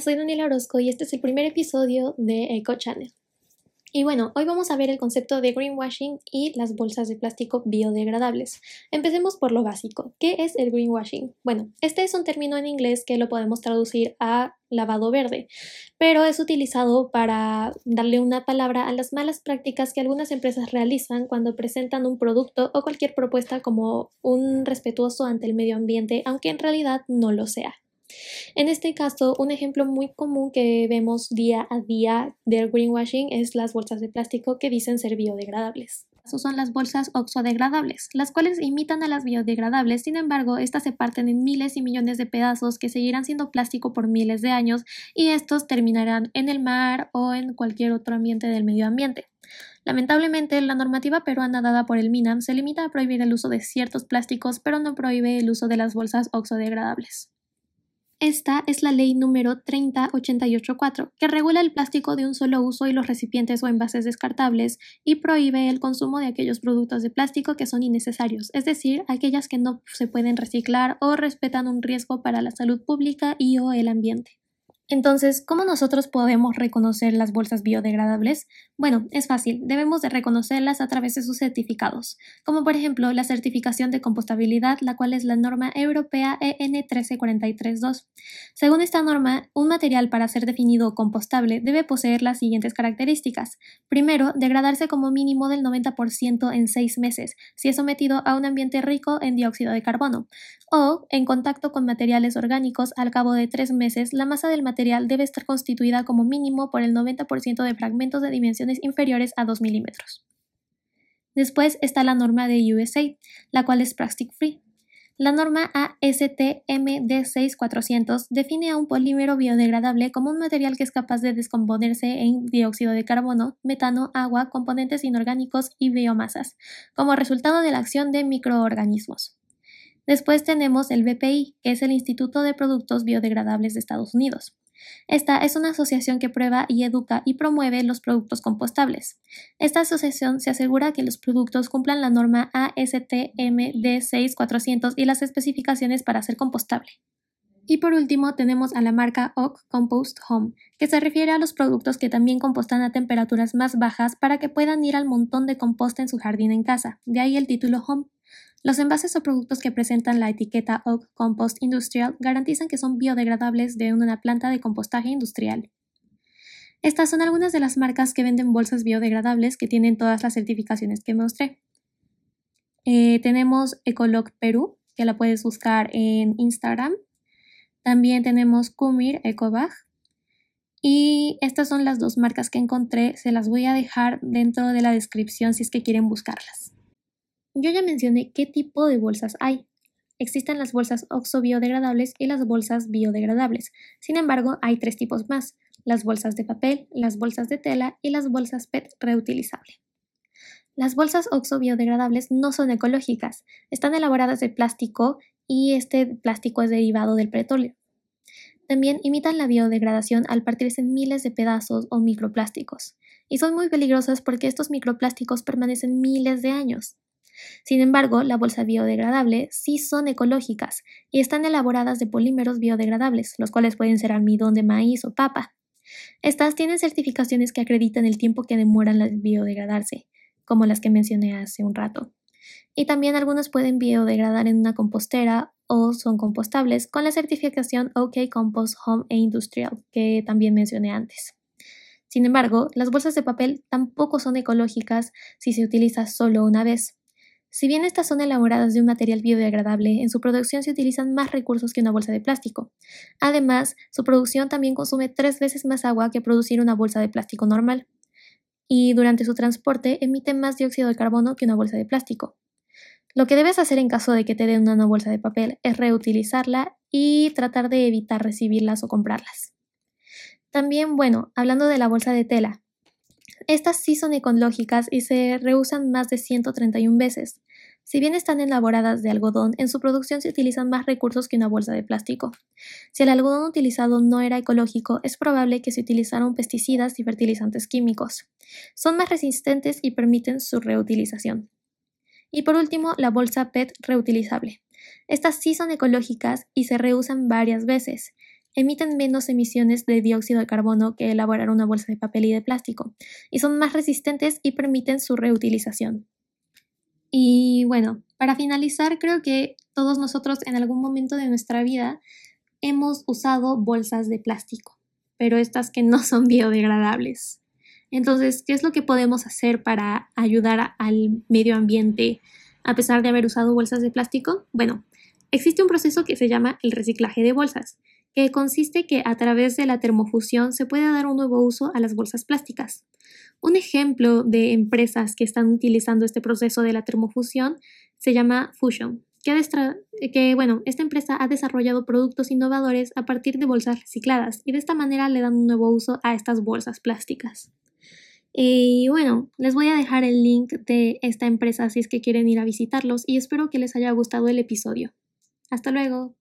soy Daniela Orozco y este es el primer episodio de Eco Channel. Y bueno, hoy vamos a ver el concepto de greenwashing y las bolsas de plástico biodegradables. Empecemos por lo básico. ¿Qué es el greenwashing? Bueno, este es un término en inglés que lo podemos traducir a lavado verde, pero es utilizado para darle una palabra a las malas prácticas que algunas empresas realizan cuando presentan un producto o cualquier propuesta como un respetuoso ante el medio ambiente, aunque en realidad no lo sea. En este caso, un ejemplo muy común que vemos día a día del greenwashing es las bolsas de plástico que dicen ser biodegradables. Esas son las bolsas oxodegradables, las cuales imitan a las biodegradables, sin embargo, estas se parten en miles y millones de pedazos que seguirán siendo plástico por miles de años y estos terminarán en el mar o en cualquier otro ambiente del medio ambiente. Lamentablemente, la normativa peruana dada por el MINAM se limita a prohibir el uso de ciertos plásticos, pero no prohíbe el uso de las bolsas oxodegradables. Esta es la ley número 30884, que regula el plástico de un solo uso y los recipientes o envases descartables y prohíbe el consumo de aquellos productos de plástico que son innecesarios, es decir, aquellas que no se pueden reciclar o respetan un riesgo para la salud pública y o el ambiente. Entonces, ¿cómo nosotros podemos reconocer las bolsas biodegradables? Bueno, es fácil, debemos de reconocerlas a través de sus certificados, como por ejemplo la certificación de compostabilidad, la cual es la norma europea EN 13432. Según esta norma, un material para ser definido compostable debe poseer las siguientes características. Primero, degradarse como mínimo del 90% en seis meses, si es sometido a un ambiente rico en dióxido de carbono, o en contacto con materiales orgánicos al cabo de tres meses, la masa del material material debe estar constituida como mínimo por el 90% de fragmentos de dimensiones inferiores a 2 milímetros. Después está la norma de USA, la cual es Plastic Free. La norma ASTM-D6400 define a un polímero biodegradable como un material que es capaz de descomponerse en dióxido de carbono, metano, agua, componentes inorgánicos y biomasas, como resultado de la acción de microorganismos. Después tenemos el BPI, que es el Instituto de Productos Biodegradables de Estados Unidos. Esta es una asociación que prueba y educa y promueve los productos compostables. Esta asociación se asegura que los productos cumplan la norma ASTM-D6400 y las especificaciones para ser compostable. Y por último tenemos a la marca Oak Compost Home, que se refiere a los productos que también compostan a temperaturas más bajas para que puedan ir al montón de composta en su jardín en casa, de ahí el título Home. Los envases o productos que presentan la etiqueta Oak Compost Industrial garantizan que son biodegradables de una planta de compostaje industrial. Estas son algunas de las marcas que venden bolsas biodegradables que tienen todas las certificaciones que mostré. Eh, tenemos Ecolog Perú, que la puedes buscar en Instagram. También tenemos Kumir Ecobag. Y estas son las dos marcas que encontré. Se las voy a dejar dentro de la descripción si es que quieren buscarlas. Yo ya mencioné qué tipo de bolsas hay. Existen las bolsas oxo-biodegradables y las bolsas biodegradables. Sin embargo, hay tres tipos más, las bolsas de papel, las bolsas de tela y las bolsas PET reutilizable. Las bolsas oxo-biodegradables no son ecológicas, están elaboradas de plástico y este plástico es derivado del petróleo. También imitan la biodegradación al partirse en miles de pedazos o microplásticos, y son muy peligrosas porque estos microplásticos permanecen miles de años. Sin embargo, la bolsa biodegradable sí son ecológicas y están elaboradas de polímeros biodegradables, los cuales pueden ser almidón de maíz o papa. Estas tienen certificaciones que acreditan el tiempo que demoran en biodegradarse, como las que mencioné hace un rato. Y también algunas pueden biodegradar en una compostera o son compostables con la certificación OK Compost Home e Industrial, que también mencioné antes. Sin embargo, las bolsas de papel tampoco son ecológicas si se utiliza solo una vez. Si bien estas son elaboradas de un material biodegradable, en su producción se utilizan más recursos que una bolsa de plástico. Además, su producción también consume tres veces más agua que producir una bolsa de plástico normal. Y durante su transporte emite más dióxido de carbono que una bolsa de plástico. Lo que debes hacer en caso de que te den una bolsa de papel es reutilizarla y tratar de evitar recibirlas o comprarlas. También, bueno, hablando de la bolsa de tela, estas sí son ecológicas y se reusan más de 131 veces. Si bien están elaboradas de algodón, en su producción se utilizan más recursos que una bolsa de plástico. Si el algodón utilizado no era ecológico, es probable que se utilizaron pesticidas y fertilizantes químicos. Son más resistentes y permiten su reutilización. Y por último, la bolsa PET reutilizable. Estas sí son ecológicas y se reusan varias veces. Emiten menos emisiones de dióxido de carbono que elaborar una bolsa de papel y de plástico, y son más resistentes y permiten su reutilización. Y bueno, para finalizar, creo que todos nosotros en algún momento de nuestra vida hemos usado bolsas de plástico, pero estas que no son biodegradables. Entonces, ¿qué es lo que podemos hacer para ayudar al medio ambiente a pesar de haber usado bolsas de plástico? Bueno, existe un proceso que se llama el reciclaje de bolsas, que consiste que a través de la termofusión se puede dar un nuevo uso a las bolsas plásticas. Un ejemplo de empresas que están utilizando este proceso de la termofusión se llama Fusion, que, bueno, esta empresa ha desarrollado productos innovadores a partir de bolsas recicladas y de esta manera le dan un nuevo uso a estas bolsas plásticas. Y bueno, les voy a dejar el link de esta empresa si es que quieren ir a visitarlos y espero que les haya gustado el episodio. Hasta luego.